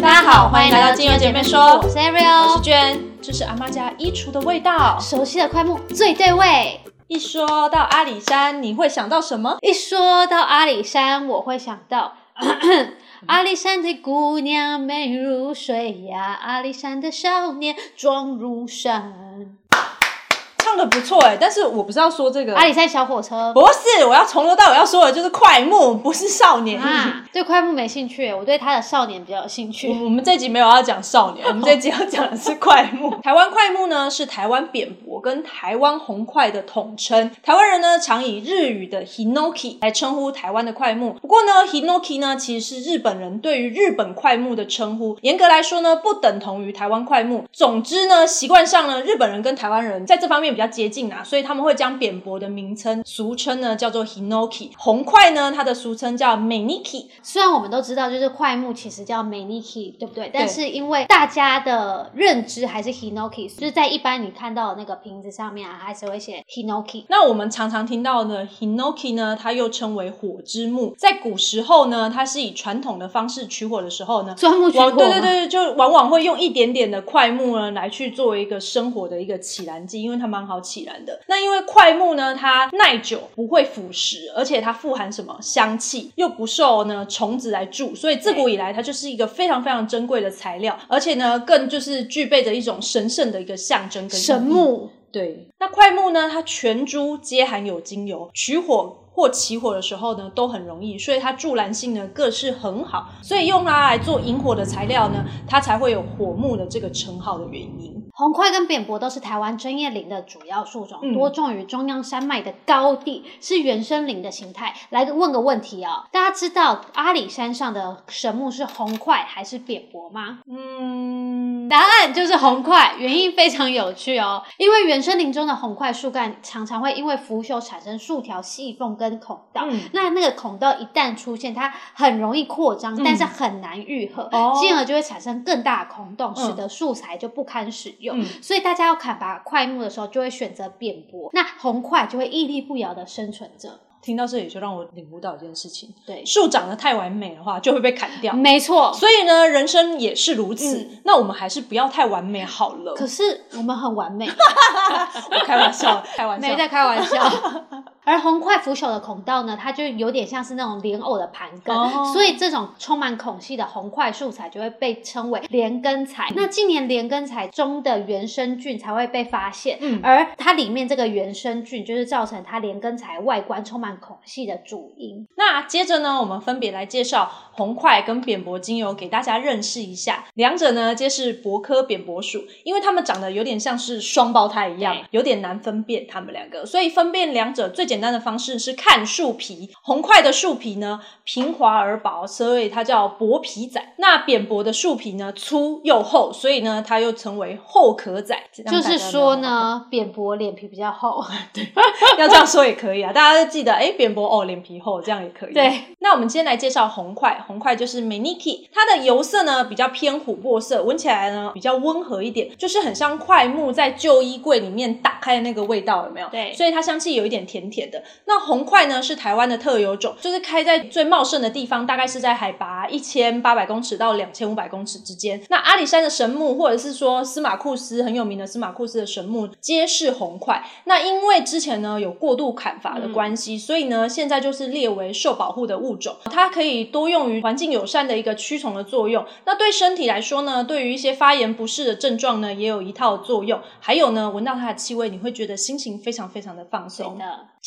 大家好，欢迎来到金油姐妹说，我是 Ariel，我是娟，这是阿妈家衣橱的味道，熟悉的快木最对味。一说到阿里山，你会想到什么？一说到阿里山，我会想到 阿里山的姑娘美如水呀，阿里山的少年壮如山。唱的不错哎，但是我不是要说这个阿里山小火车，不是，我要从头到尾要说的就是快木，不是少年。对快木没兴趣，我对他的少年比较有兴趣。我们这集没有要讲少年，我们这集要讲的是快木。台湾快木呢是台湾扁柏跟台湾红块的统称，台湾人呢常以日语的 hinoki 来称呼台湾的块木。不过呢，hinoki 呢其实是日本人对于日本块木的称呼，严格来说呢不等同于台湾块木。总之呢，习惯上呢，日本人跟台湾人在这方面。比较接近啊，所以他们会将扁柏的名称俗称呢叫做 hinoki，红块呢它的俗称叫 maniki。虽然我们都知道就是块木其实叫 maniki，对不对？但是因为大家的认知还是 hinoki，就是在一般你看到的那个瓶子上面啊，还是会写 hinoki。那我们常常听到的 hinoki 呢，它又称为火之木，在古时候呢，它是以传统的方式取火的时候呢，钻木取火，对对对，就往往会用一点点的块木呢来去作为一个生火的一个起燃剂，因为它蛮。好起燃的那，因为块木呢，它耐久，不会腐蚀，而且它富含什么香气，又不受呢虫子来蛀，所以自古以来它就是一个非常非常珍贵的材料，而且呢，更就是具备着一种神圣的一个象征跟神木。对，那块木呢，它全株皆含有精油，取火。或起火的时候呢，都很容易，所以它助燃性呢各是很好，所以用它来做引火的材料呢，它才会有火木的这个称号的原因。红块跟扁柏都是台湾针叶林的主要树种，多种于中央山脉的高地，是原生林的形态。来问个问题哦，大家知道阿里山上的神木是红块还是扁柏吗？嗯，答案就是红块，原因非常有趣哦，因为原生林中的红块树干常常会因为腐朽产生数条细缝。跟孔道，那那个孔道一旦出现，它很容易扩张，但是很难愈合，进而就会产生更大的孔洞，使得素材就不堪使用。所以大家要砍伐块木的时候，就会选择扁柏，那红块就会屹立不摇的生存着。听到这里，就让我领悟到一件事情：对，树长得太完美的话，就会被砍掉。没错，所以呢，人生也是如此。那我们还是不要太完美好了。可是我们很完美，我开玩笑，开玩笑，没在开玩笑。而红块腐朽的孔道呢，它就有点像是那种莲藕的盘根，所以这种充满孔隙的红块素材就会被称为莲根材。那近年莲根材中的原生菌才会被发现，嗯而它里面这个原生菌就是造成它莲根材外观充满孔隙的主因。那接着呢，我们分别来介绍红块跟扁柏精油给大家认识一下。两者呢皆是柏科扁柏属，因为它们长得有点像是双胞胎一样，有点难分辨它们两个，所以分辨两者最简简单的方式是看树皮，红块的树皮呢平滑而薄，所以它叫薄皮仔。那扁薄的树皮呢粗又厚，所以呢它又称为厚壳仔。就是说呢，扁薄脸皮比较厚，对，要这样说也可以啊。大家都记得，哎，扁薄哦脸皮厚，这样也可以。对，那我们今天来介绍红块，红块就是 Maniki，它的油色呢比较偏琥珀色，闻起来呢比较温和一点，就是很像块木在旧衣柜里面打开的那个味道，有没有？对，所以它香气有一点甜甜。那红块呢是台湾的特有种，就是开在最茂盛的地方，大概是在海拔一千八百公尺到两千五百公尺之间。那阿里山的神木，或者是说司马库斯很有名的司马库斯的神木，皆是红块。那因为之前呢有过度砍伐的关系，所以呢现在就是列为受保护的物种。它可以多用于环境友善的一个驱虫的作用。那对身体来说呢，对于一些发炎不适的症状呢，也有一套作用。还有呢，闻到它的气味，你会觉得心情非常非常的放松。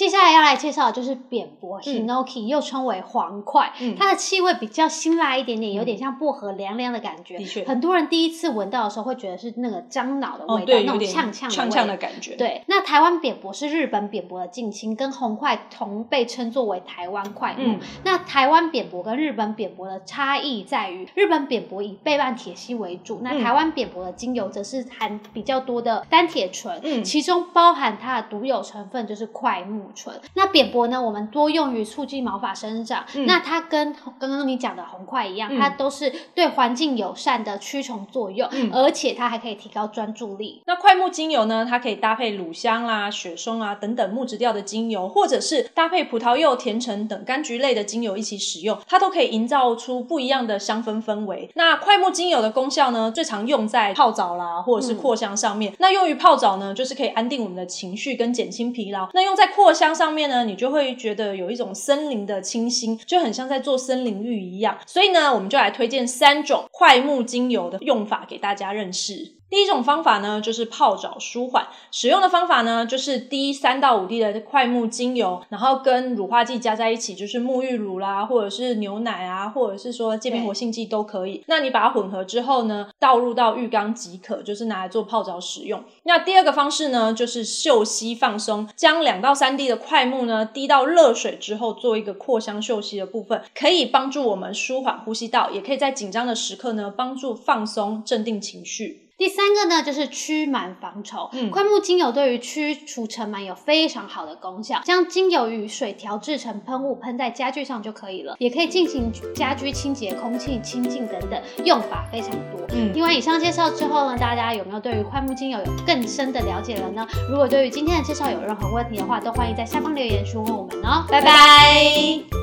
接下来要来介绍的就是扁柏 Hinoki，又称为黄块，它的气味比较辛辣一点点，有点像薄荷凉凉的感觉。的确，很多人第一次闻到的时候会觉得是那个樟脑的味道，那种呛呛呛呛的感觉。对，那台湾扁柏是日本扁柏的近亲，跟红块同被称作为台湾块木。那台湾扁柏跟日本扁柏的差异在于，日本扁柏以倍半铁烯为主，那台湾扁柏的精油则是含比较多的单铁醇，其中包含它的独有成分就是块木。木醇。那扁柏呢，我们多用于促进毛发生长。嗯那它跟刚刚你讲的红块一样，嗯它都是对环境友善的驱虫作用，嗯而且它还可以提高专注力。那快木精油呢，它可以搭配乳香啦、雪松啊等等木质调的精油，或者是搭配葡萄柚、甜橙等柑橘类的精油一起使用，它都可以营造出不一样的香氛氛围。那快木精油的功效呢，最常用在泡澡啦，或者是扩香上面。那用于泡澡呢，就是可以安定我们的情绪跟减轻疲劳。那用在扩香上面呢，你就会觉得有一种森林的清新，就很像在做森林浴一样。所以呢，我们就来推荐三种快木精油的用法给大家认识。第一种方法呢，就是泡澡舒缓。使用的方法呢，就是滴三到五滴的快木精油，然后跟乳化剂加在一起，就是沐浴乳啦，或者是牛奶啊，或者是说界面活性剂都可以。那你把它混合之后呢，倒入到浴缸即可，就是拿来做泡澡使用。那第二个方式呢，就是嗅吸放松，将两到三滴的快木呢滴到热水之后，做一个扩香嗅吸的部分，可以帮助我们舒缓呼吸道，也可以在紧张的时刻呢帮助放松、镇定情绪。第三个呢，就是驱螨防虫。嗯快木精油对于驱除尘螨有非常好的功效，将精油与水调制成喷雾，喷在家具上就可以了，也可以进行家居清洁、空气清净等等，用法非常多。嗯听完以上介绍之后呢，大家有没有对于快木精油有更深的了解了呢？如果对于今天的介绍有任何问题的话，都欢迎在下方留言询问我们哦。拜拜。